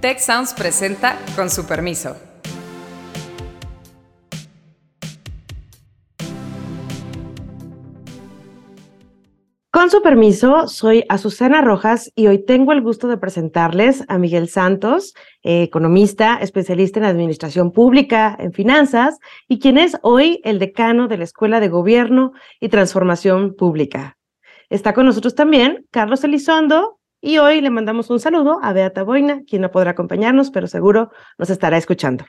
Tech Sounds presenta con su permiso. Con su permiso, soy Azucena Rojas y hoy tengo el gusto de presentarles a Miguel Santos, eh, economista, especialista en administración pública, en finanzas, y quien es hoy el decano de la Escuela de Gobierno y Transformación Pública. Está con nosotros también Carlos Elizondo y hoy le mandamos un saludo a Beata Boina, quien no podrá acompañarnos, pero seguro nos estará escuchando.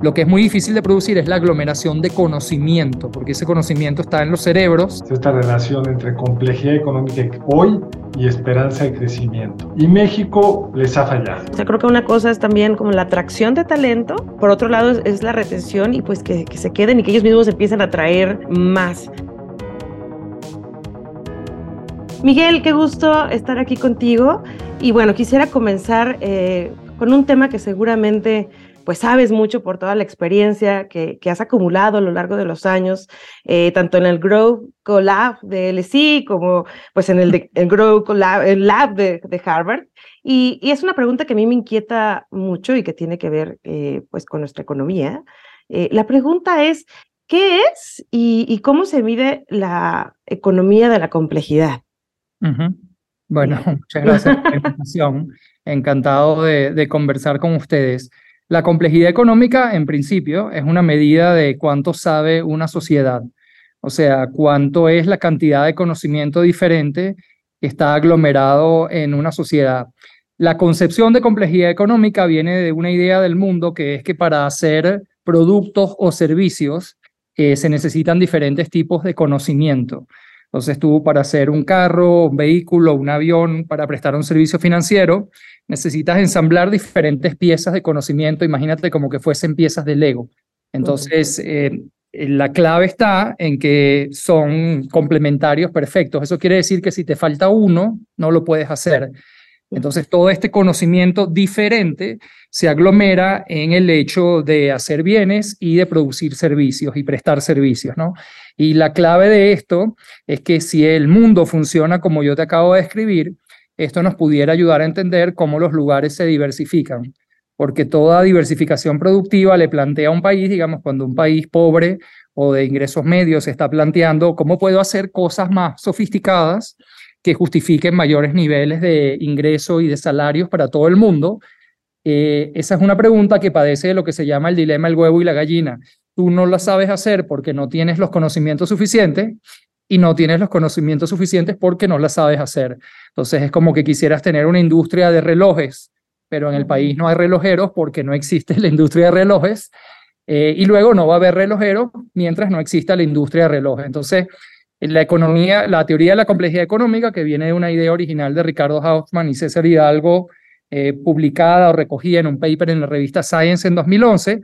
Lo que es muy difícil de producir es la aglomeración de conocimiento, porque ese conocimiento está en los cerebros. Esta relación entre complejidad económica hoy y esperanza de crecimiento. Y México les ha fallado. O sea, creo que una cosa es también como la atracción de talento, por otro lado es, la retención y pues que, que se queden y que ellos mismos empiecen a atraer más. Miguel, qué gusto estar aquí contigo. Y bueno, quisiera comenzar eh, con un tema que seguramente pues sabes mucho por toda la experiencia que, has acumulado a lo largo de los años, eh, tanto en el Grow Collab de LSI como pues en el, Grow Collab, Lab de, Harvard. Y, es una pregunta que a mí me inquieta mucho y que tiene que ver eh, pues con nuestra economía. La pregunta es, ¿qué es y, cómo se mide la economía de la complejidad? Bueno, muchas gracias por la invitación. Encantado de conversar con ustedes. La complejidad económica, en principio, es una medida de cuánto sabe una sociedad, o sea, cuánto es la cantidad de conocimiento diferente que está aglomerado en una sociedad. La concepción de complejidad económica viene de una idea del mundo que es que para hacer productos o servicios eh, se necesitan diferentes tipos de conocimiento. Entonces tú para hacer un carro, un vehículo, un avión, para prestar un servicio financiero, necesitas ensamblar diferentes piezas de conocimiento, imagínate como que fuesen piezas de Lego. Entonces, eh, la clave está en que son complementarios perfectos. Eso quiere decir que si te falta uno, no lo puedes hacer. Entonces, todo este conocimiento diferente se aglomera en el hecho de hacer bienes y de producir servicios y prestar servicios, ¿no? Y la clave de esto es que si el mundo funciona como yo te acabo de describir, esto nos pudiera ayudar a entender cómo los lugares se diversifican, porque toda diversificación productiva le plantea a un país, digamos, cuando un país pobre o de ingresos medios se está planteando cómo puedo hacer cosas más sofisticadas que justifiquen mayores niveles de ingreso y de salarios para todo el mundo. Eh, esa es una pregunta que padece de lo que se llama el dilema el huevo y la gallina. Tú no la sabes hacer porque no tienes los conocimientos suficientes y no tienes los conocimientos suficientes porque no la sabes hacer. Entonces es como que quisieras tener una industria de relojes, pero en el país no hay relojeros porque no existe la industria de relojes. Eh, y luego no va a haber relojeros mientras no exista la industria de relojes. Entonces, la economía, la teoría de la complejidad económica, que viene de una idea original de Ricardo Hausmann y César Hidalgo, eh, publicada o recogida en un paper en la revista Science en 2011,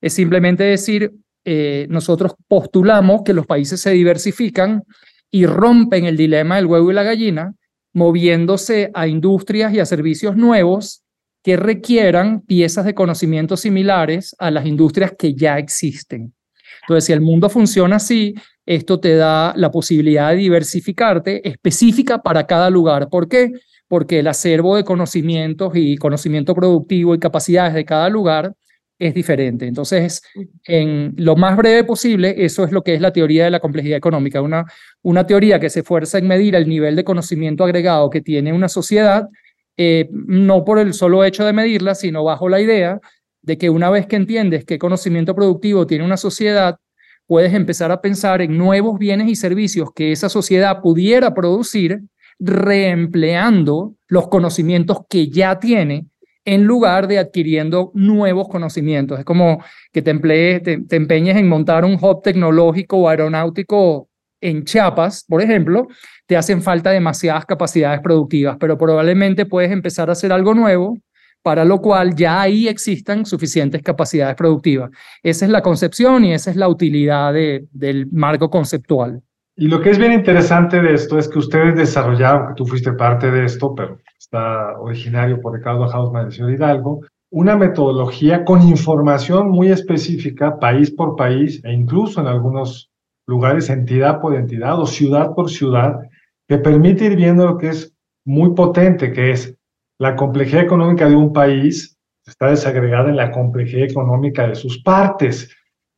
es simplemente decir, eh, nosotros postulamos que los países se diversifican y rompen el dilema del huevo y la gallina, moviéndose a industrias y a servicios nuevos que requieran piezas de conocimiento similares a las industrias que ya existen. Entonces, si el mundo funciona así, esto te da la posibilidad de diversificarte específica para cada lugar. ¿Por qué? Porque el acervo de conocimientos y conocimiento productivo y capacidades de cada lugar es diferente. Entonces, en lo más breve posible, eso es lo que es la teoría de la complejidad económica, una, una teoría que se esfuerza en medir el nivel de conocimiento agregado que tiene una sociedad, eh, no por el solo hecho de medirla, sino bajo la idea de que una vez que entiendes qué conocimiento productivo tiene una sociedad, puedes empezar a pensar en nuevos bienes y servicios que esa sociedad pudiera producir reempleando los conocimientos que ya tiene en lugar de adquiriendo nuevos conocimientos. Es como que te, emplees, te, empeñes en montar un hub tecnológico o aeronáutico en Chiapas, por ejemplo, te hacen falta demasiadas capacidades productivas, pero probablemente puedes empezar a hacer algo nuevo para lo cual ya ahí existan suficientes capacidades productivas. Esa es la concepción y esa es la utilidad del marco conceptual. Y lo que es bien interesante de esto es que ustedes desarrollaron, que tú fuiste parte de esto, pero está originario por Ricardo Hausmann de Ciudad Hidalgo, una metodología con información muy específica, país por país, e incluso en algunos lugares entidad por entidad o ciudad por ciudad, que permite ir viendo lo que es muy potente, que es la complejidad económica de un país está desagregada en la complejidad económica de sus partes.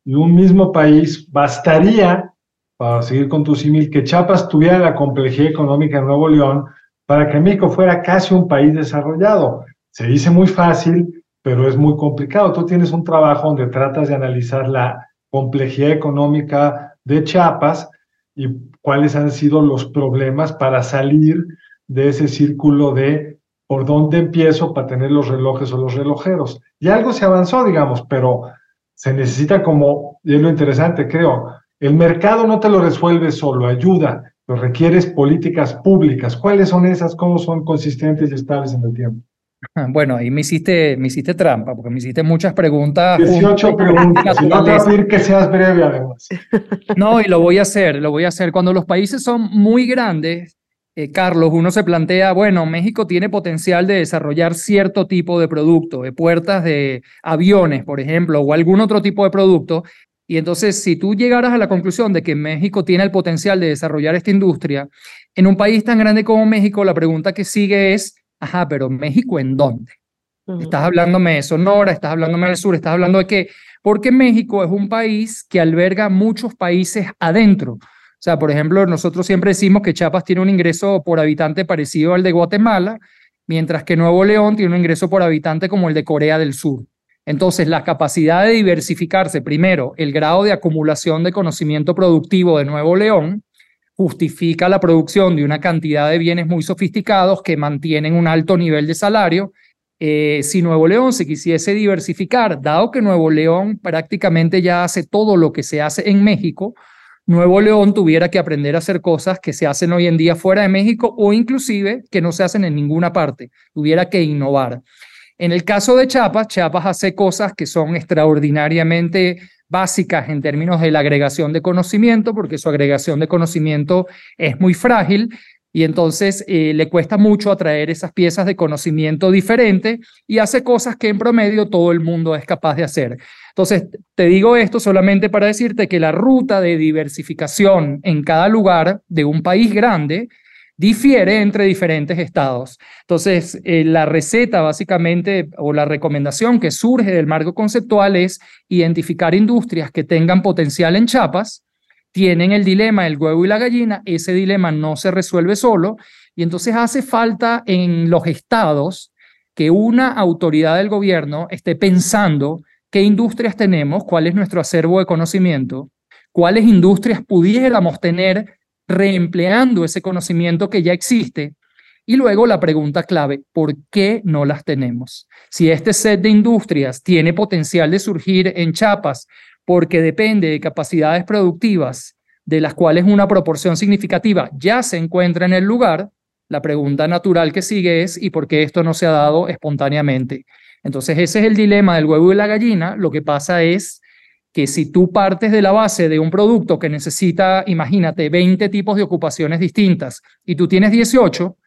Y un mismo país bastaría, para seguir con tu símil, que Chiapas tuviera la complejidad económica de Nuevo León para que México fuera casi un país desarrollado. Se dice muy fácil, pero es muy complicado. Tú tienes un trabajo donde tratas de analizar la complejidad económica de Chiapas y cuáles han sido los problemas para salir de ese círculo de por dónde empiezo para tener los relojes o los relojeros. Y algo se avanzó, digamos, pero se necesita como, y es lo interesante, creo, el mercado no te lo resuelve solo, ayuda, pero requieres políticas públicas. ¿Cuáles son esas? ¿Cómo son consistentes y estables en el tiempo? Bueno, ahí me hiciste, me hiciste trampa, porque me hiciste muchas preguntas. 18 preguntas, y no te voy a pedir que seas breve además. No, y lo voy a hacer, lo voy a hacer. Cuando los países son muy grandes, eh, Carlos, uno se plantea, bueno, México tiene potencial de desarrollar cierto tipo de producto, de puertas de aviones, por ejemplo, o algún otro tipo de producto. Y entonces, si tú llegaras a la conclusión de que México tiene el potencial de desarrollar esta industria, en un país tan grande como México, la pregunta que sigue es, ajá, pero México en dónde? Estás hablándome de Sonora, estás hablándome del sur, estás hablando de qué? Porque México es un país que alberga muchos países adentro. O sea, por ejemplo, nosotros siempre decimos que Chiapas tiene un ingreso por habitante parecido al de Guatemala, mientras que Nuevo León tiene un ingreso por habitante como el de Corea del Sur. Entonces, la capacidad de diversificarse, primero, el grado de acumulación de conocimiento productivo de Nuevo León, justifica la producción de una cantidad de bienes muy sofisticados que mantienen un alto nivel de salario. Eh, si Nuevo León se quisiese diversificar, dado que Nuevo León prácticamente ya hace todo lo que se hace en México, Nuevo León tuviera que aprender a hacer cosas que se hacen hoy en día fuera de México o inclusive que no se hacen en ninguna parte, tuviera que innovar. En el caso de Chiapas, Chiapas hace cosas que son extraordinariamente básicas en términos de la agregación de conocimiento, porque su agregación de conocimiento es muy frágil y entonces eh, le cuesta mucho atraer esas piezas de conocimiento diferente y hace cosas que en promedio todo el mundo es capaz de hacer. Entonces, te digo esto solamente para decirte que la ruta de diversificación en cada lugar de un país grande difiere entre diferentes estados. Entonces, eh, la receta básicamente o la recomendación que surge del marco conceptual es identificar industrias que tengan potencial en chapas, tienen el dilema del huevo y la gallina, ese dilema no se resuelve solo y entonces hace falta en los estados que una autoridad del gobierno esté pensando qué industrias tenemos, cuál es nuestro acervo de conocimiento, cuáles industrias pudiéramos tener reempleando ese conocimiento que ya existe. Y luego la pregunta clave, ¿por qué no las tenemos? Si este set de industrias tiene potencial de surgir en chapas porque depende de capacidades productivas de las cuales una proporción significativa ya se encuentra en el lugar, la pregunta natural que sigue es ¿y por qué esto no se ha dado espontáneamente? Entonces ese es el dilema del huevo y la gallina. Lo que pasa es que si tú partes de la base de un producto que necesita, imagínate, 20 tipos de ocupaciones distintas y tú tienes 18,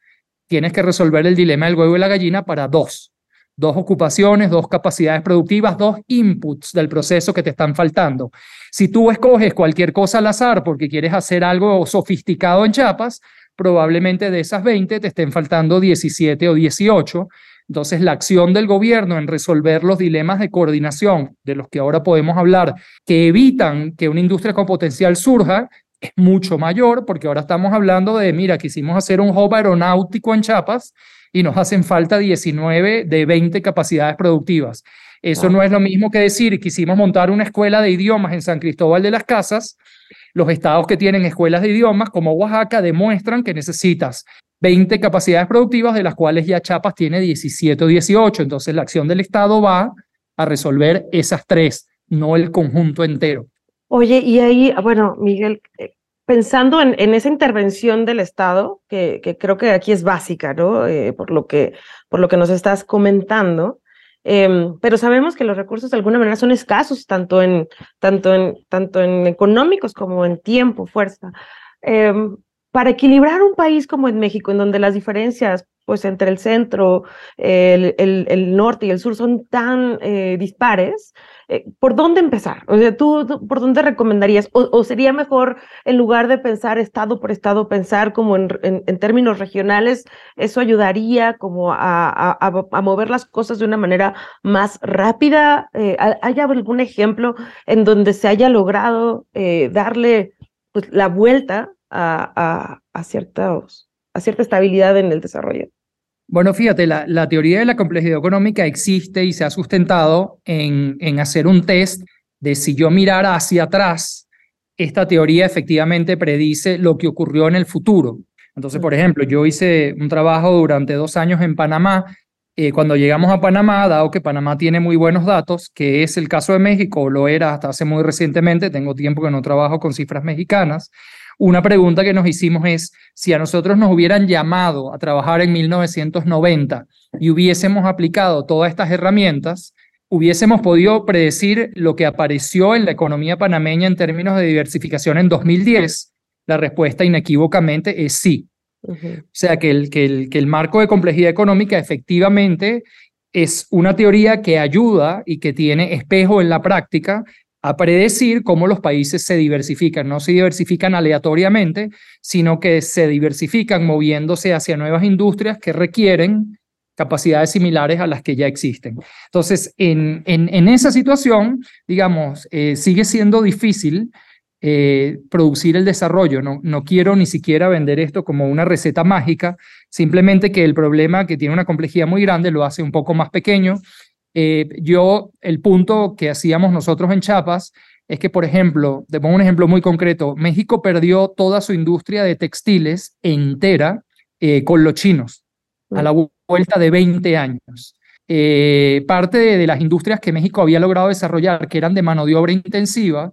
tienes que resolver el dilema del huevo y la gallina para dos. Dos ocupaciones, dos capacidades productivas, dos inputs del proceso que te están faltando. Si tú escoges cualquier cosa al azar porque quieres hacer algo sofisticado en chapas, probablemente de esas 20 te estén faltando 17 o 18 entonces, la acción del gobierno en resolver los dilemas de coordinación de los que ahora podemos hablar, que evitan que una industria con potencial surja, es mucho mayor, porque ahora estamos hablando de, mira, quisimos hacer un hub aeronáutico en Chiapas y nos hacen falta 19 de 20 capacidades productivas. Eso no es lo mismo que decir, quisimos montar una escuela de idiomas en San Cristóbal de las Casas. Los estados que tienen escuelas de idiomas, como Oaxaca, demuestran que necesitas 20 capacidades productivas, de las cuales ya Chiapas tiene 17 o 18. Entonces, la acción del Estado va a resolver esas tres, no el conjunto entero. Oye, y ahí, bueno, Miguel, eh, pensando en, esa intervención del Estado, que, que, creo que aquí es básica, ¿no? Eh, por, lo que, por lo que nos estás comentando, eh, pero sabemos que los recursos de alguna manera son escasos, tanto en, tanto en, tanto en económicos como en tiempo, fuerza. Eh, para equilibrar un país como en México, en donde las diferencias pues entre el centro, el, el, norte y el sur son tan eh, dispares, eh, ¿por dónde empezar? O sea, ¿tú, por dónde recomendarías? O, sería mejor, en lugar de pensar estado por estado, pensar como en, términos regionales? ¿Eso ayudaría como a, mover las cosas de una manera más rápida? Eh, ¿Hay algún ejemplo en donde se haya logrado darle pues, la vuelta a, ciertos, a cierta estabilidad en el desarrollo. Bueno, fíjate, la, teoría de la complejidad económica existe y se ha sustentado en, en hacer un test de si yo mirara hacia atrás, esta teoría efectivamente predice lo que ocurrió en el futuro. Entonces, por ejemplo, yo hice un trabajo durante dos años en Panamá. Eh, cuando llegamos a Panamá, dado que Panamá tiene muy buenos datos, que es el caso de México, lo era hasta hace muy recientemente, tengo tiempo que no trabajo con cifras mexicanas, una pregunta que nos hicimos es, si a nosotros nos hubieran llamado a trabajar en 1990 y hubiésemos aplicado todas estas herramientas, hubiésemos podido predecir lo que apareció en la economía panameña en términos de diversificación en 2010. La respuesta inequívocamente es sí. O sea que el, que, el, que el marco de complejidad económica efectivamente es una teoría que ayuda y que tiene espejo en la práctica a predecir cómo los países se diversifican. No se diversifican aleatoriamente, sino que se diversifican moviéndose hacia nuevas industrias que requieren capacidades similares a las que ya existen. Entonces, en, esa situación, digamos, eh, sigue siendo difícil eh, producir el desarrollo. No quiero ni siquiera vender esto como una receta mágica, simplemente que el problema que tiene una complejidad muy grande lo hace un poco más pequeño eh, yo, el punto que hacíamos nosotros en Chiapas es que, por ejemplo, te pongo un ejemplo muy concreto, México perdió toda su industria de textiles entera eh, con los chinos a la vuelta de 20 años. Eh, parte de, de, las industrias que México había logrado desarrollar, que eran de mano de obra intensiva,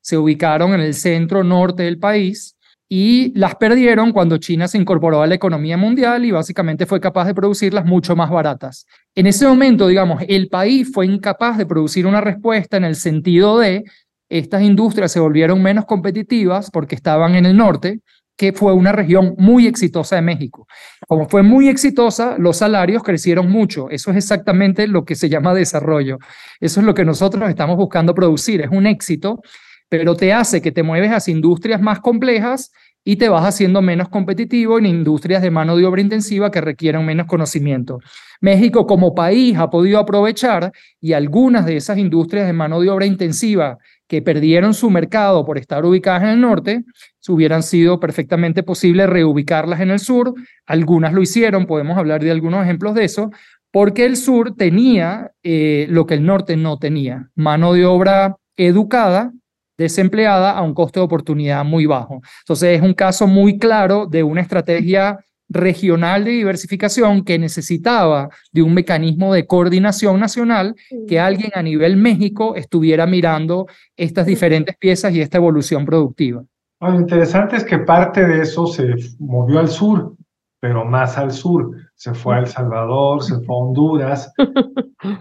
se ubicaron en el centro norte del país y las perdieron cuando China se incorporó a la economía mundial y básicamente fue capaz de producirlas mucho más baratas. En ese momento, digamos, el país fue incapaz de producir una respuesta en el sentido de estas industrias se volvieron menos competitivas porque estaban en el norte, que fue una región muy exitosa de México. Como fue muy exitosa, los salarios crecieron mucho. Eso es exactamente lo que se llama desarrollo. Eso es lo que nosotros estamos buscando producir. Es un éxito pero te hace que te mueves hacia industrias más complejas y te vas haciendo menos competitivo en industrias de mano de obra intensiva que requieren menos conocimiento. México como país ha podido aprovechar y algunas de esas industrias de mano de obra intensiva que perdieron su mercado por estar ubicadas en el norte, hubieran sido perfectamente posible reubicarlas en el sur. Algunas lo hicieron, podemos hablar de algunos ejemplos de eso, porque el sur tenía eh, lo que el norte no tenía, mano de obra educada desempleada a un costo de oportunidad muy bajo. Entonces es un caso muy claro de una estrategia regional de diversificación que necesitaba de un mecanismo de coordinación nacional que alguien a nivel México estuviera mirando estas diferentes piezas y esta evolución productiva. Lo interesante es que parte de eso se movió al sur, pero más al sur se fue a El Salvador, se fue a Honduras,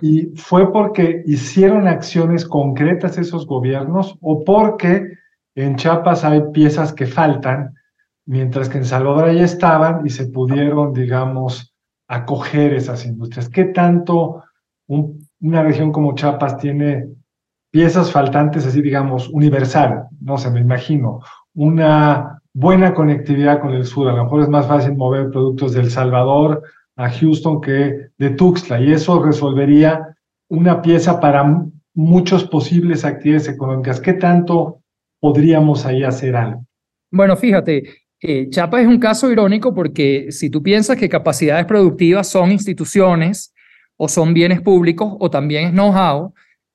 y fue porque hicieron acciones concretas esos gobiernos o porque en Chiapas hay piezas que faltan, mientras que en Salvador ya estaban y se pudieron, digamos, acoger esas industrias. ¿Qué tanto una región como Chiapas tiene piezas faltantes, así digamos, universal? No sé, me imagino, una buena conectividad con el sur. A lo mejor es más fácil mover productos del Salvador a Houston que de Tuxtla y eso resolvería una pieza para muchos posibles actividades económicas. ¿Qué tanto podríamos ahí hacer algo? Bueno, fíjate, eh, Chapa es un caso irónico porque si tú piensas que capacidades productivas son instituciones o son bienes públicos o también es know-how,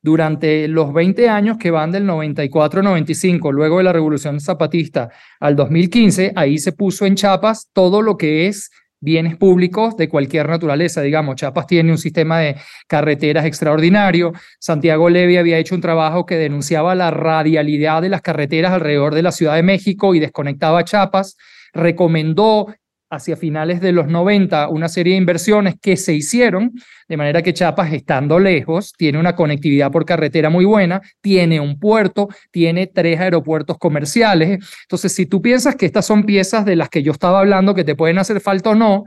durante los 20 años que van del 94-95, luego de la Revolución Zapatista al 2015, ahí se puso en chapas todo lo que es bienes públicos de cualquier naturaleza. Digamos, Chiapas tiene un sistema de carreteras extraordinario. Santiago Levy había hecho un trabajo que denunciaba la radialidad de las carreteras alrededor de la Ciudad de México y desconectaba a Chiapas. Recomendó hacia finales de los 90 una serie de inversiones que se hicieron, de manera que Chiapas, estando lejos, tiene una conectividad por carretera muy buena, tiene un puerto, tiene tres aeropuertos comerciales. Entonces, si tú piensas que estas son piezas de las que yo estaba hablando que te pueden hacer falta o no,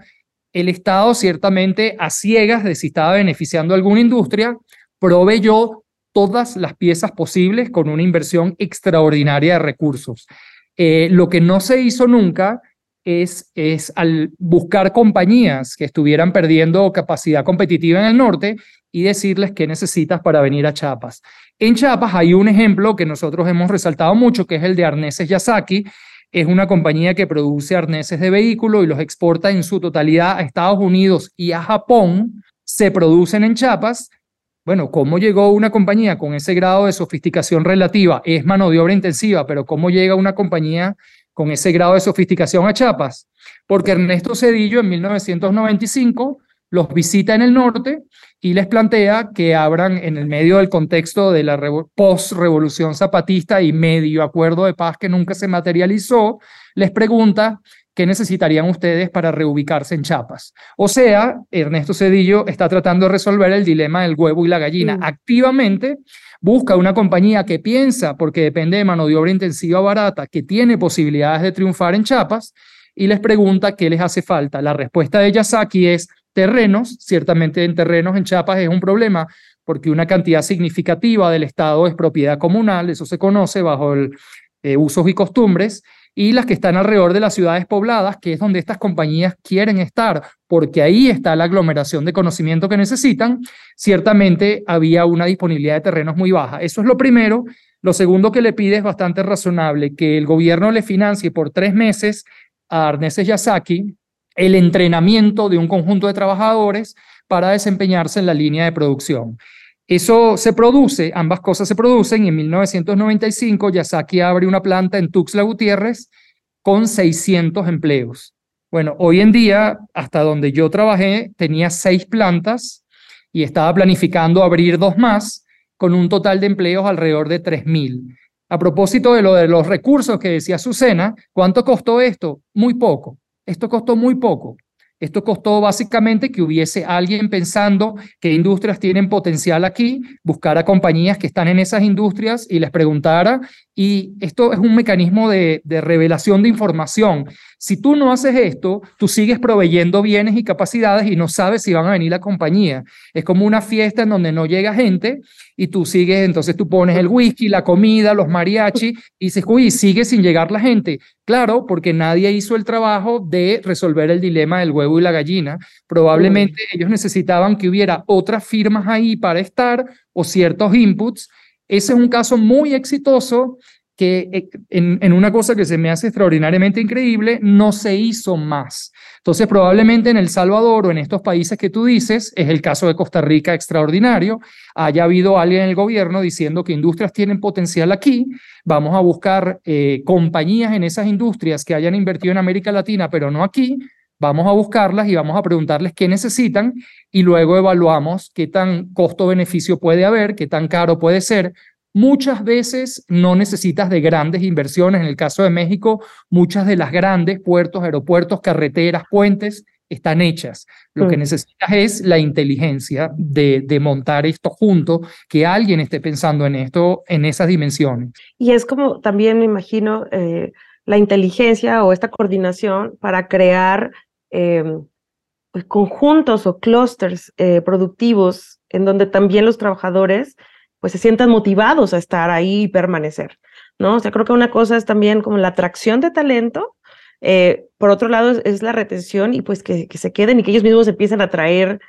el Estado ciertamente a ciegas de si estaba beneficiando a alguna industria, proveyó todas las piezas posibles con una inversión extraordinaria de recursos. Eh, lo que no se hizo nunca es, es al buscar compañías que estuvieran perdiendo capacidad competitiva en el norte y decirles qué necesitas para venir a Chiapas. En Chiapas hay un ejemplo que nosotros hemos resaltado mucho, que es el de Arneses Yasaki. Es una compañía que produce arneses de vehículo y los exporta en su totalidad a Estados Unidos y a Japón. Se producen en Chiapas. Bueno, ¿cómo llegó una compañía con ese grado de sofisticación relativa? Es mano de obra intensiva, pero ¿cómo llega una compañía con ese grado de sofisticación a Chiapas, porque Ernesto Cedillo en 1995 los visita en el norte y les plantea que abran en el medio del contexto de la post-revolución zapatista y medio acuerdo de paz que nunca se materializó, les pregunta qué necesitarían ustedes para reubicarse en Chiapas. O sea, Ernesto Cedillo está tratando de resolver el dilema del huevo y la gallina mm. activamente busca una compañía que piensa, porque depende de mano de obra intensiva barata, que tiene posibilidades de triunfar en Chiapas, y les pregunta qué les hace falta. La respuesta de Yasaki es terrenos, ciertamente en terrenos en Chiapas es un problema, porque una cantidad significativa del Estado es propiedad comunal, eso se conoce bajo el eh, usos y costumbres, y las que están alrededor de las ciudades pobladas, que es donde estas compañías quieren estar, porque ahí está la aglomeración de conocimiento que necesitan, ciertamente había una disponibilidad de terrenos muy baja. Eso es lo primero. Lo segundo que le pide es bastante razonable, que el gobierno le financie por tres meses a Arneses Yasaki el entrenamiento de un conjunto de trabajadores para desempeñarse en la línea de producción. Eso se produce, ambas cosas se producen y en 1995 Yasaki abre una planta en Tuxtla Gutiérrez con 600 empleos. Bueno, hoy en día, hasta donde yo trabajé, tenía seis plantas y estaba planificando abrir dos más con un total de empleos alrededor de 3.000. A propósito de lo de los recursos que decía Susana, ¿cuánto costó esto? Muy poco. Esto costó muy poco. Esto costó básicamente que hubiese alguien pensando qué industrias tienen potencial aquí, buscar a compañías que están en esas industrias y les preguntara. Y esto es un mecanismo de, de revelación de información. Si tú no haces esto, tú sigues proveyendo bienes y capacidades y no sabes si van a venir la compañía. Es como una fiesta en donde no llega gente y tú sigues, entonces tú pones el whisky, la comida, los mariachi y dices, uy, sigue sin llegar la gente. Claro, porque nadie hizo el trabajo de resolver el dilema del huevo y la gallina. Probablemente ellos necesitaban que hubiera otras firmas ahí para estar o ciertos inputs. Ese es un caso muy exitoso que eh, en, una cosa que se me hace extraordinariamente increíble, no se hizo más. Entonces, probablemente en El Salvador o en estos países que tú dices, es el caso de Costa Rica extraordinario, haya habido alguien en el gobierno diciendo que industrias tienen potencial aquí, vamos a buscar eh, compañías en esas industrias que hayan invertido en América Latina, pero no aquí, vamos a buscarlas y vamos a preguntarles qué necesitan y luego evaluamos qué tan costo-beneficio puede haber, qué tan caro puede ser, Muchas veces no necesitas de grandes inversiones. En el caso de México, muchas de las grandes puertos, aeropuertos, carreteras, puentes están hechas. Lo que mm. necesitas es la inteligencia de, de, montar esto junto, que alguien esté pensando en esto, en esas dimensiones. Y es como también me imagino eh, la inteligencia o esta coordinación para crear em, pues, conjuntos o clústeres eh, productivos en donde también los trabajadores pues se sientan motivados a estar ahí y permanecer, ¿no? O sea, creo que una cosa es también como la atracción de talento, eh, por otro lado es, la retención y pues que, que, se queden y que ellos mismos empiecen a traer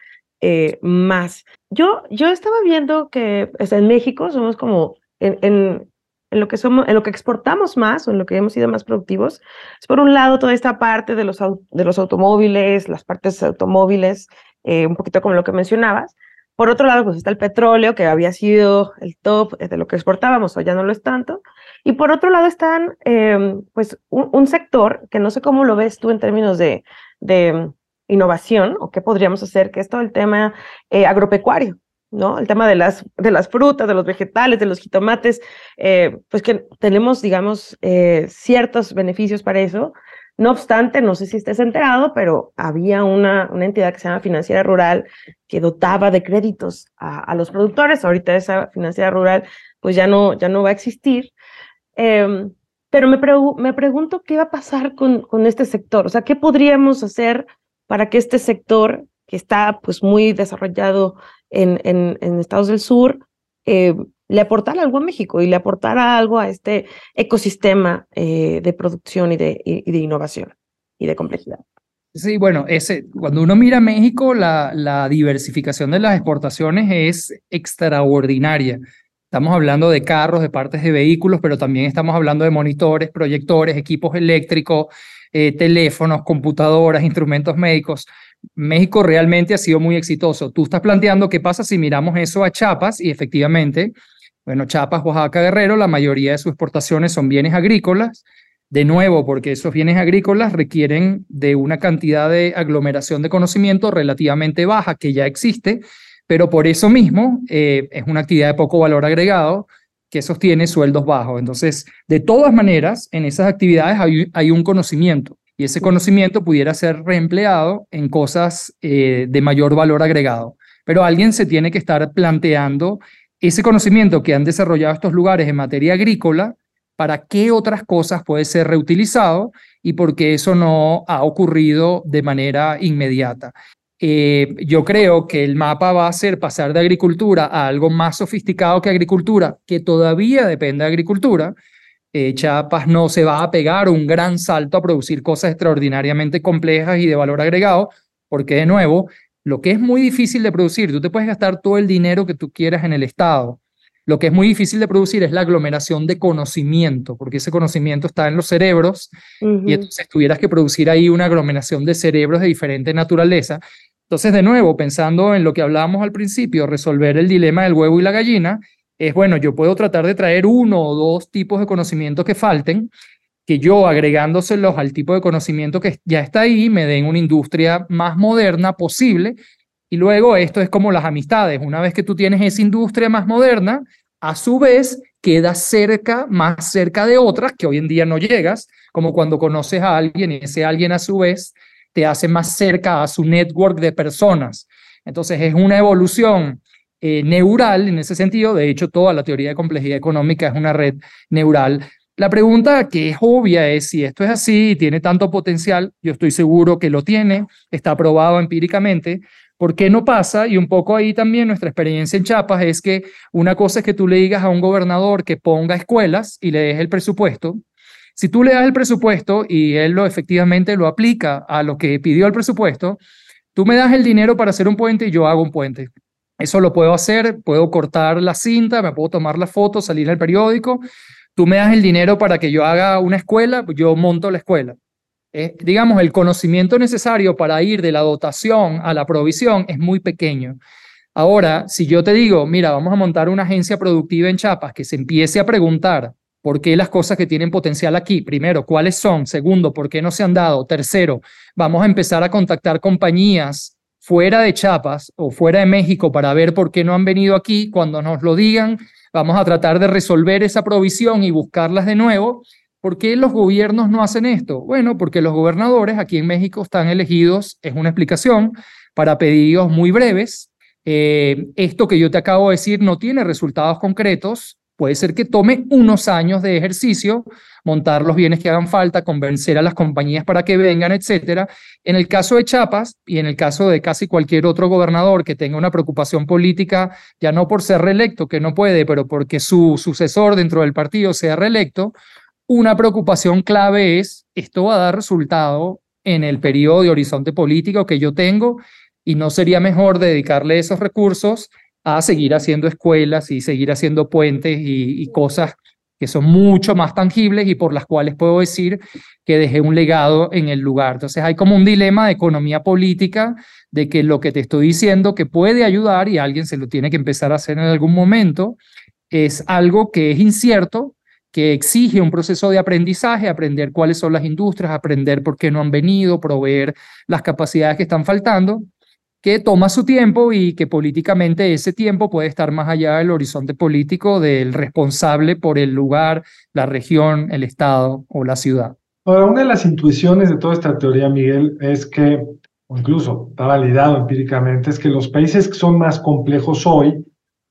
eh, más. Yo, yo estaba viendo que en México somos como en, en, en, lo que somos, en lo que exportamos más o en lo que hemos sido más productivos, es por un lado toda esta parte de los, de los automóviles, las partes automóviles, eh, un poquito como lo que mencionabas, por otro lado, pues está el petróleo, que había sido el top de lo que exportábamos, o ya no lo es tanto. Y por otro lado están, em, pues, un, sector que no sé cómo lo ves tú en términos de, de innovación, o qué podríamos hacer, que es todo el tema eh, agropecuario, ¿no? El tema de las, de las frutas, de los vegetales, de los jitomates, eh, pues que tenemos, digamos, eh, ciertos beneficios para eso, no obstante, no sé si estés enterado, pero había una, una entidad que se llama Financiera Rural que dotaba de créditos a, los productores. Ahorita esa Financiera Rural pues ya no, ya no va a existir. Em, pero me, me pregunto qué va a pasar con, con este sector. O sea, ¿qué podríamos hacer para que este sector, que está pues muy desarrollado en, en, Estados del Sur, eh, le aportara algo a México y le aportara algo a este ecosistema eh, de producción y de, innovación y de complejidad. Sí, bueno, cuando uno mira México, la, la diversificación de las exportaciones es extraordinaria. Estamos hablando de carros, de partes de vehículos, pero también estamos hablando de monitores, proyectores, equipos eléctricos, eh, teléfonos, computadoras, instrumentos médicos. México realmente ha sido muy exitoso. Tú estás planteando qué pasa si miramos eso a Chiapas y efectivamente, bueno, Chiapas, Oaxaca, Guerrero, la mayoría de sus exportaciones son bienes agrícolas de nuevo, porque esos bienes agrícolas requieren de una cantidad de aglomeración de conocimiento relativamente baja que ya existe, pero por eso mismo eh, es una actividad de poco valor agregado que sostiene sueldos bajos. Entonces, de todas maneras, en esas actividades hay, un conocimiento y ese conocimiento pudiera ser reempleado en cosas eh, de mayor valor agregado. Pero alguien se tiene que estar planteando ese conocimiento que han desarrollado estos lugares en materia agrícola, para qué otras cosas puede ser reutilizado y por qué eso no ha ocurrido de manera inmediata. Eh, yo creo que el mapa va a ser pasar de agricultura a algo más sofisticado que agricultura, que todavía depende de agricultura. Eh, Chiapas no se va a pegar un gran salto a producir cosas extraordinariamente complejas y de valor agregado, porque de nuevo, lo que es muy difícil de producir, tú te puedes gastar todo el dinero que tú quieras en el Estado, lo que es muy difícil de producir es la aglomeración de conocimiento, porque ese conocimiento está en los cerebros y entonces tuvieras que producir ahí una aglomeración de cerebros de diferente naturaleza. Entonces, de nuevo, pensando en lo que hablábamos al principio, resolver el dilema del huevo y la gallina, es bueno, yo puedo tratar de traer uno o dos tipos de conocimiento que falten, que yo agregándoselos al tipo de conocimiento que ya está ahí, me den una industria más moderna posible y luego esto es como las amistades. Una vez que tú tienes esa industria más moderna, a su vez queda cerca, más cerca de otras que hoy en día no llegas, como cuando conoces a alguien y ese alguien a su vez te hace más cerca a su network de personas. Entonces es una evolución eh, neural en ese sentido. De hecho, toda la teoría de complejidad económica es una red neural. La pregunta que es obvia es si esto es así y tiene tanto potencial, yo estoy seguro que lo tiene, está probado empíricamente, ¿Por qué no pasa? Y un poco ahí también nuestra experiencia en Chiapas es que una cosa es que tú le digas a un gobernador que ponga escuelas y le des el presupuesto. Si tú le das el presupuesto y él lo efectivamente lo aplica a lo que pidió el presupuesto, tú me das el dinero para hacer un puente y yo hago un puente. Eso lo puedo hacer, puedo cortar la cinta, me puedo tomar la foto, salir al periódico. Tú me das el dinero para que yo haga una escuela, yo monto la escuela. Eh, digamos, el conocimiento necesario para ir de la dotación a la provisión es muy pequeño. Ahora, si yo te digo, mira, vamos a montar una agencia productiva en Chiapas que se empiece a preguntar por qué las cosas que tienen potencial aquí, primero, cuáles son, segundo, por qué no se han dado, tercero, vamos a empezar a contactar compañías fuera de Chiapas o fuera de México para ver por qué no han venido aquí, cuando nos lo digan, vamos a tratar de resolver esa provisión y buscarlas de nuevo ¿Por qué los gobiernos no hacen esto? Bueno, porque los gobernadores aquí en México están elegidos, es una explicación, para pedidos muy breves. Eh, esto que yo te acabo de decir no tiene resultados concretos. Puede ser que tome unos años de ejercicio, montar los bienes que hagan falta, convencer a las compañías para que vengan, etcétera. En el caso de Chiapas y en el caso de casi cualquier otro gobernador que tenga una preocupación política, ya no por ser reelecto, que no puede, pero porque su sucesor dentro del partido sea reelecto, una preocupación clave es, esto va a dar resultado en el periodo de horizonte político que yo tengo y no sería mejor dedicarle esos recursos a seguir haciendo escuelas y seguir haciendo puentes y, cosas que son mucho más tangibles y por las cuales puedo decir que dejé un legado en el lugar. Entonces hay como un dilema de economía política de que lo que te estoy diciendo que puede ayudar y alguien se lo tiene que empezar a hacer en algún momento es algo que es incierto, que exige un proceso de aprendizaje, aprender cuáles son las industrias, aprender por qué no han venido, proveer las capacidades que están faltando, que toma su tiempo y que políticamente ese tiempo puede estar más allá del horizonte político del responsable por el lugar, la región, el estado o la ciudad. Ahora, una de las intuiciones de toda esta teoría, Miguel, es que, o incluso está validado empíricamente, es que los países que son más complejos hoy,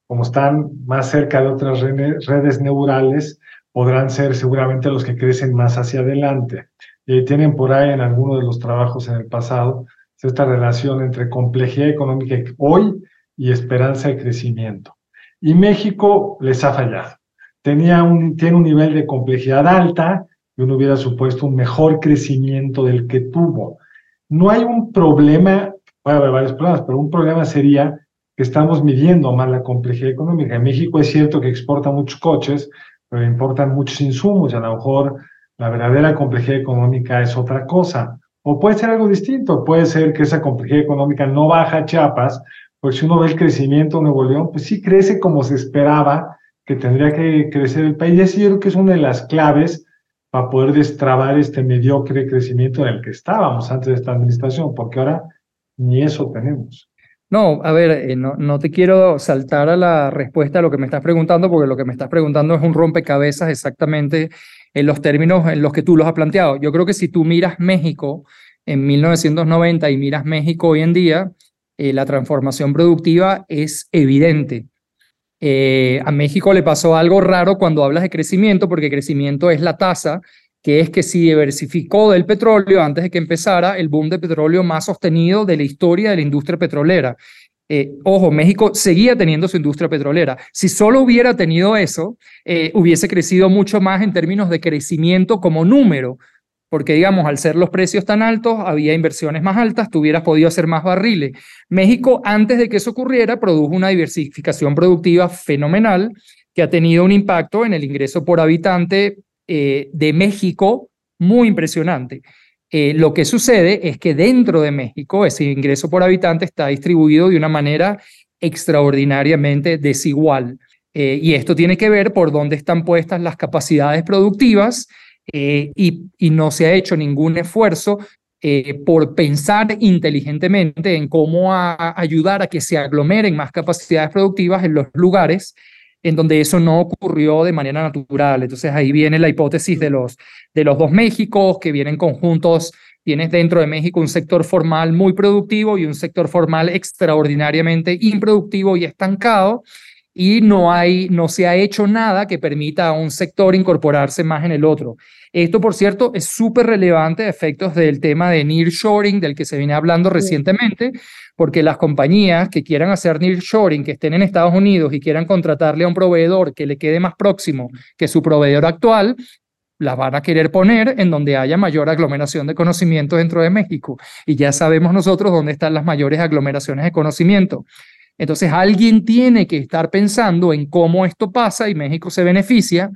como están más cerca de otras redes neurales, podrán ser seguramente los que crecen más hacia adelante. Eh, tienen por ahí en alguno de los trabajos en el pasado esta relación entre complejidad económica hoy y esperanza de crecimiento. Y México les ha fallado. Tenía un, tiene un nivel de complejidad alta y uno hubiera supuesto un mejor crecimiento del que tuvo. No hay un problema, puede haber varios problemas, pero un problema sería que estamos midiendo mal la complejidad económica. En México es cierto que exporta muchos coches, pero importan muchos insumos y a lo mejor la verdadera complejidad económica es otra cosa. O puede ser algo distinto, puede ser que esa complejidad económica no baja a Chiapas, porque si uno ve el crecimiento de Nuevo León, pues sí crece como se esperaba que tendría que crecer el país. Y es cierto que es una de las claves para poder destrabar este mediocre crecimiento en el que estábamos antes de esta administración, porque ahora ni eso tenemos. No, a ver, eh, no, no te quiero saltar a la respuesta a lo que me estás preguntando, porque lo que me estás preguntando es un rompecabezas exactamente en los términos en los que tú los has planteado. Yo creo que si tú miras México en 1990 y miras México hoy en día, eh, la transformación productiva es evidente. Eh, a México le pasó algo raro cuando hablas de crecimiento, porque crecimiento es la tasa, que es que si diversificó del petróleo antes de que empezara el boom de petróleo más sostenido de la historia de la industria petrolera. Eh, ojo, México seguía teniendo su industria petrolera. Si solo hubiera tenido eso, eh, hubiese crecido mucho más en términos de crecimiento como número, porque digamos, al ser los precios tan altos, había inversiones más altas, tú hubieras podido hacer más barriles. México, antes de que eso ocurriera, produjo una diversificación productiva fenomenal que ha tenido un impacto en el ingreso por habitante eh, de México muy impresionante. Eh, lo que sucede es que dentro de México ese ingreso por habitante está distribuido de una manera extraordinariamente desigual. Eh, y esto tiene que ver por dónde están puestas las capacidades productivas y, y, no se ha hecho ningún esfuerzo por pensar inteligentemente en cómo ayudar a que se aglomeren más capacidades productivas en los lugares en donde eso no ocurrió de manera natural. Entonces ahí viene la hipótesis de los, de los dos Méxicos que vienen conjuntos. Tienes dentro de México un sector formal muy productivo y un sector formal extraordinariamente improductivo y estancado y no, hay, no se ha hecho nada que permita a un sector incorporarse más en el otro. Esto, por cierto, es súper relevante a efectos del tema de nearshoring, del que se viene hablando recientemente, porque las compañías que quieran hacer nearshoring, que estén en Estados Unidos y quieran contratarle a un proveedor que le quede más próximo que su proveedor actual, las van a querer poner en donde haya mayor aglomeración de conocimiento dentro de México. Y ya sabemos nosotros dónde están las mayores aglomeraciones de conocimiento. Entonces alguien tiene que estar pensando en cómo esto pasa y México se beneficia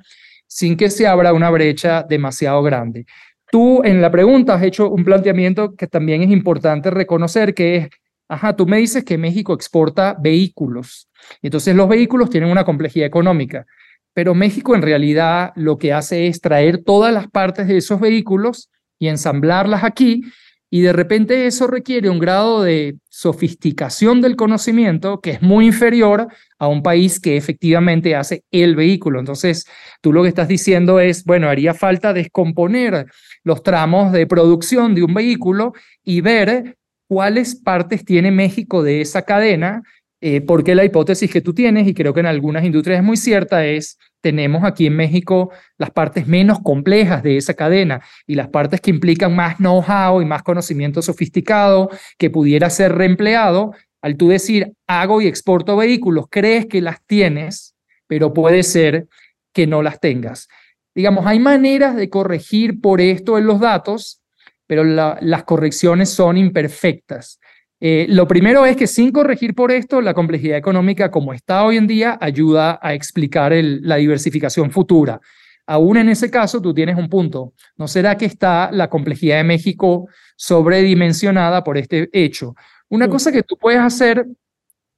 sin que se abra una brecha demasiado grande. Tú en la pregunta has hecho un planteamiento que también es importante reconocer, que es, ajá, tú me dices que México exporta vehículos. Entonces los vehículos tienen una complejidad económica, pero México en realidad lo que hace es traer todas las partes de esos vehículos y ensamblarlas aquí y de repente eso requiere un grado de sofisticación del conocimiento que es muy inferior a un país que efectivamente hace el vehículo. Entonces, tú lo que estás diciendo es, bueno, haría falta descomponer los tramos de producción de un vehículo y ver cuáles partes tiene México de esa cadena, eh, porque la hipótesis que tú tienes, y creo que en algunas industrias es muy cierta, es tenemos aquí en México las partes menos complejas de esa cadena y las partes que implican más know-how y más conocimiento sofisticado que pudiera ser reempleado. Al tú decir, hago y exporto vehículos, crees que las tienes, pero puede ser que no las tengas. Digamos, hay maneras de corregir por esto en los datos, pero las correcciones son imperfectas. Eh, lo primero es que sin corregir por esto, la complejidad económica como está hoy en día ayuda a explicar la diversificación futura. Aún en ese caso, tú tienes un punto. ¿No será que está la complejidad de México sobredimensionada por este hecho? Una cosa que tú puedes hacer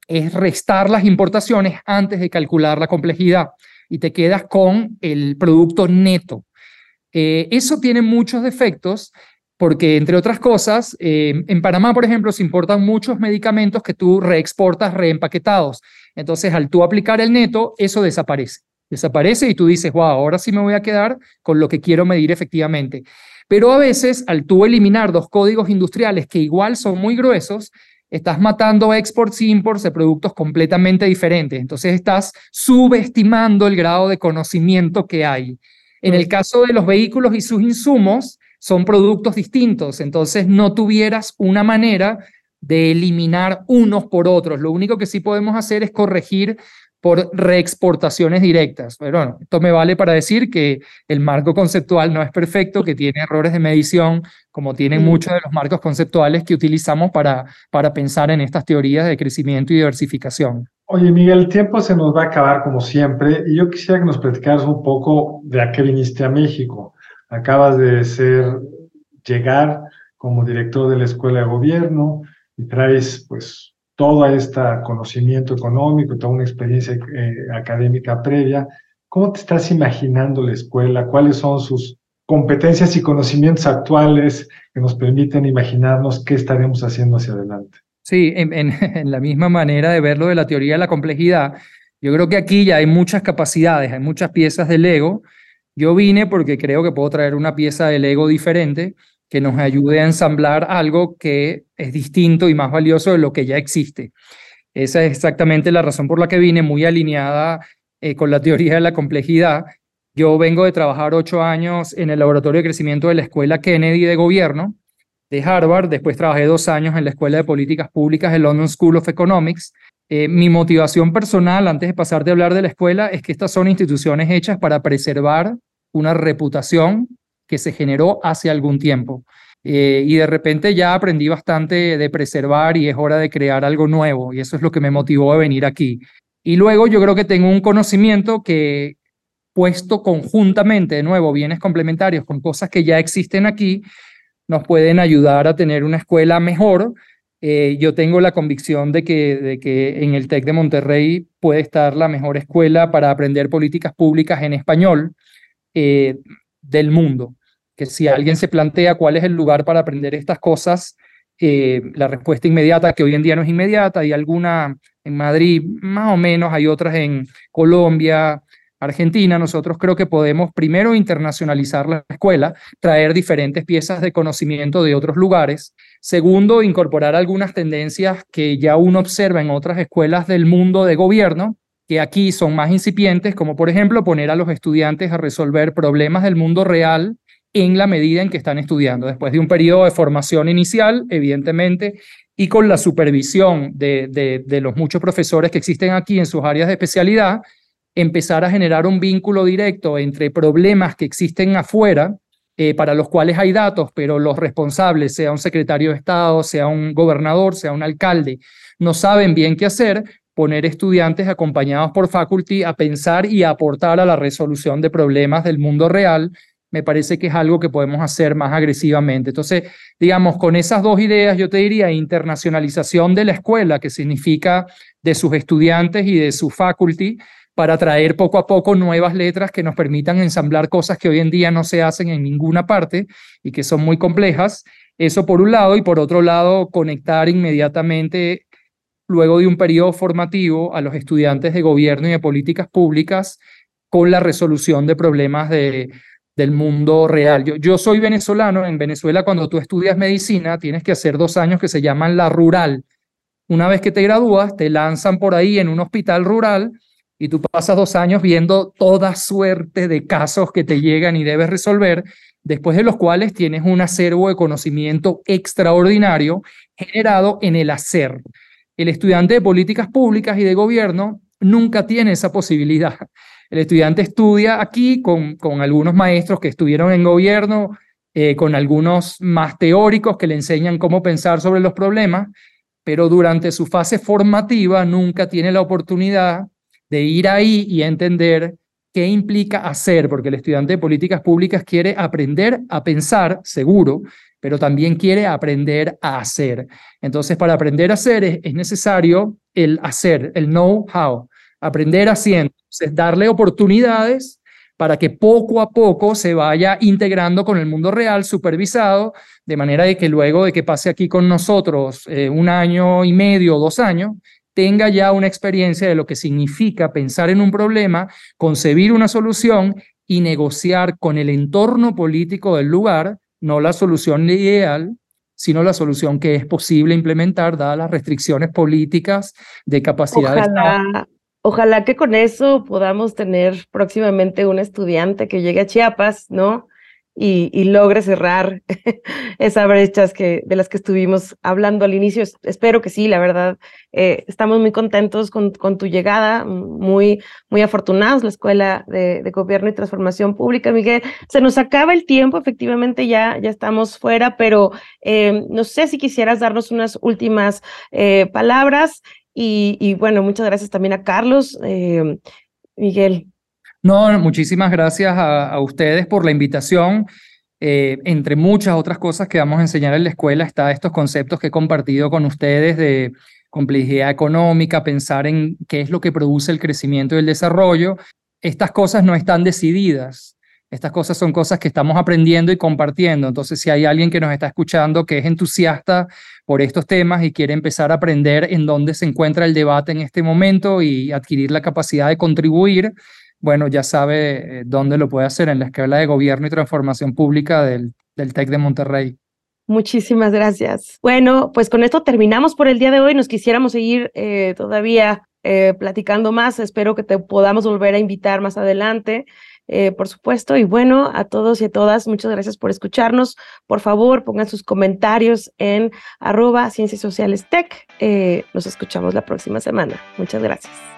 es restar las importaciones antes de calcular la complejidad y te quedas con el producto neto. Eh, eso tiene muchos defectos porque entre otras cosas, eh, en Panamá, por ejemplo, se importan muchos medicamentos que tú reexportas reempaquetados. Entonces, al tú aplicar el neto, eso desaparece. Desaparece y tú dices, wow, ahora sí me voy a quedar con lo que quiero medir efectivamente. Pero a veces, al tú eliminar dos códigos industriales que igual son muy gruesos, estás matando exports y imports de productos completamente diferentes. Entonces, estás subestimando el grado de conocimiento que hay. En el caso de los vehículos y sus insumos, son productos distintos, entonces no tuvieras una manera de eliminar unos por otros. Lo único que sí podemos hacer es corregir por reexportaciones directas. Pero bueno, esto me vale para decir que el marco conceptual no es perfecto, que tiene errores de medición, como tienen muchos de los marcos conceptuales que utilizamos para, para pensar en estas teorías de crecimiento y diversificación. Oye, Miguel, el tiempo se nos va a acabar como siempre y yo quisiera que nos platicaras un poco de a qué viniste a México. Acabas de ser, llegar como director de la Escuela de Gobierno y traes pues todo este conocimiento económico, toda una experiencia eh, académica previa. ¿Cómo te estás imaginando la escuela? ¿Cuáles son sus competencias y conocimientos actuales que nos permiten imaginarnos qué estaremos haciendo hacia adelante? Sí, en, la misma manera de verlo de la teoría de la complejidad, yo creo que aquí ya hay muchas capacidades, hay muchas piezas del ego. Yo vine porque creo que puedo traer una pieza del ego diferente que nos ayude a ensamblar algo que es distinto y más valioso de lo que ya existe. Esa es exactamente la razón por la que vine, muy alineada eh, con la teoría de la complejidad. Yo vengo de trabajar ocho años en el laboratorio de crecimiento de la Escuela Kennedy de Gobierno de Harvard, después trabajé dos años en la Escuela de Políticas Públicas de London School of Economics. Eh, mi motivación personal, antes de pasar de hablar de la escuela, es que estas son instituciones hechas para preservar una reputación que se generó hace algún tiempo. Eh, y de repente ya aprendí bastante de preservar y es hora de crear algo nuevo, y eso es lo que me motivó a venir aquí. Y luego yo creo que tengo un conocimiento que, puesto conjuntamente, de nuevo, bienes complementarios con cosas que ya existen aquí, nos pueden ayudar a tener una escuela mejor. Eh, yo tengo la convicción de que, de que en el TEC de Monterrey puede estar la mejor escuela para aprender políticas públicas en español eh, del mundo. Que si alguien se plantea cuál es el lugar para aprender estas cosas, eh, la respuesta inmediata, que hoy en día no es inmediata, hay alguna en Madrid, más o menos, hay otras en Colombia, Argentina, nosotros creo que podemos primero internacionalizar la escuela, traer diferentes piezas de conocimiento de otros lugares. Segundo, incorporar algunas tendencias que ya uno observa en otras escuelas del mundo de gobierno, que aquí son más incipientes, como por ejemplo poner a los estudiantes a resolver problemas del mundo real en la medida en que están estudiando, después de un periodo de formación inicial, evidentemente, y con la supervisión de, los muchos profesores que existen aquí en sus áreas de especialidad, empezar a generar un vínculo directo entre problemas que existen afuera, eh, para los cuales hay datos, pero los responsables, sea un secretario de Estado, sea un gobernador, sea un alcalde, no saben bien qué hacer, poner estudiantes acompañados por faculty a pensar y aportar a la resolución de problemas del mundo real, me parece que es algo que podemos hacer más agresivamente. Entonces, digamos, con esas dos ideas, yo te diría internacionalización de la escuela, que significa de sus estudiantes y de su faculty, para traer poco a poco nuevas letras que nos permitan ensamblar cosas que hoy en día no se hacen en ninguna parte y que son muy complejas. Eso por un lado y por otro lado conectar inmediatamente luego de un periodo formativo a los estudiantes de gobierno y de políticas públicas con la resolución de problemas de, del mundo real. Yo, yo soy venezolano, en Venezuela cuando tú estudias medicina tienes que hacer dos años que se llaman la rural. Una vez que te gradúas, te lanzan por ahí en un hospital rural y tú pasas dos años viendo toda suerte de casos que te llegan y debes resolver, después de los cuales tienes un acervo de conocimiento extraordinario generado en el hacer. El estudiante de políticas públicas y de gobierno nunca tiene esa posibilidad. El estudiante estudia aquí con, algunos maestros que estuvieron en gobierno, eh, con algunos más teóricos que le enseñan cómo pensar sobre los problemas, pero durante su fase formativa nunca tiene la oportunidad de ir ahí y entender qué implica hacer, porque el estudiante de políticas públicas quiere aprender a pensar, seguro, pero también quiere aprender a hacer. Entonces, para aprender a hacer es, necesario el hacer, el know-how, aprender haciendo, es darle oportunidades para que poco a poco se vaya integrando con el mundo real, supervisado, de manera de que luego de que pase aquí con nosotros eh, un año y medio, dos años, tenga ya una experiencia de lo que significa pensar en un problema, concebir una solución y negociar con el entorno político del lugar, no la solución ideal, sino la solución que es posible implementar dadas las restricciones políticas de capacidad ojalá, Ojalá que con eso podamos tener próximamente un estudiante que llegue a Chiapas, ¿no? Y, logre cerrar esas brechas que, de las que estuvimos hablando al inicio. Espero que sí, la verdad. Eh, estamos muy contentos con, con, tu llegada, muy, muy afortunados, la Escuela de, Gobierno y Transformación Pública, Miguel. Se nos acaba el tiempo, efectivamente ya, ya estamos fuera, pero eh, no sé si quisieras darnos unas últimas eh, palabras. Y, y, bueno, muchas gracias también a Carlos. Miguel. No, muchísimas gracias a, ustedes por la invitación. Eh, entre muchas otras cosas que vamos a enseñar en la escuela está estos conceptos que he compartido con ustedes de complejidad económica, pensar en qué es lo que produce el crecimiento y el desarrollo. Estas cosas no están decididas. Estas cosas son cosas que estamos aprendiendo y compartiendo. Entonces, si hay alguien que nos está escuchando que es entusiasta por estos temas y quiere empezar a aprender en dónde se encuentra el debate en este momento y adquirir la capacidad de contribuir, bueno, ya sabe eh, dónde lo puede hacer en la Escuela de Gobierno y Transformación Pública del, del TEC de Monterrey. Muchísimas gracias. Bueno, pues con esto terminamos por el día de hoy. Nos quisiéramos seguir eh, todavía eh, platicando más. Espero que te podamos volver a invitar más adelante. por supuesto. Y bueno, a todos y a todas, muchas gracias por escucharnos. Por favor, pongan sus comentarios en arroba Ciencias Sociales Tech. nos escuchamos la próxima semana. Muchas gracias.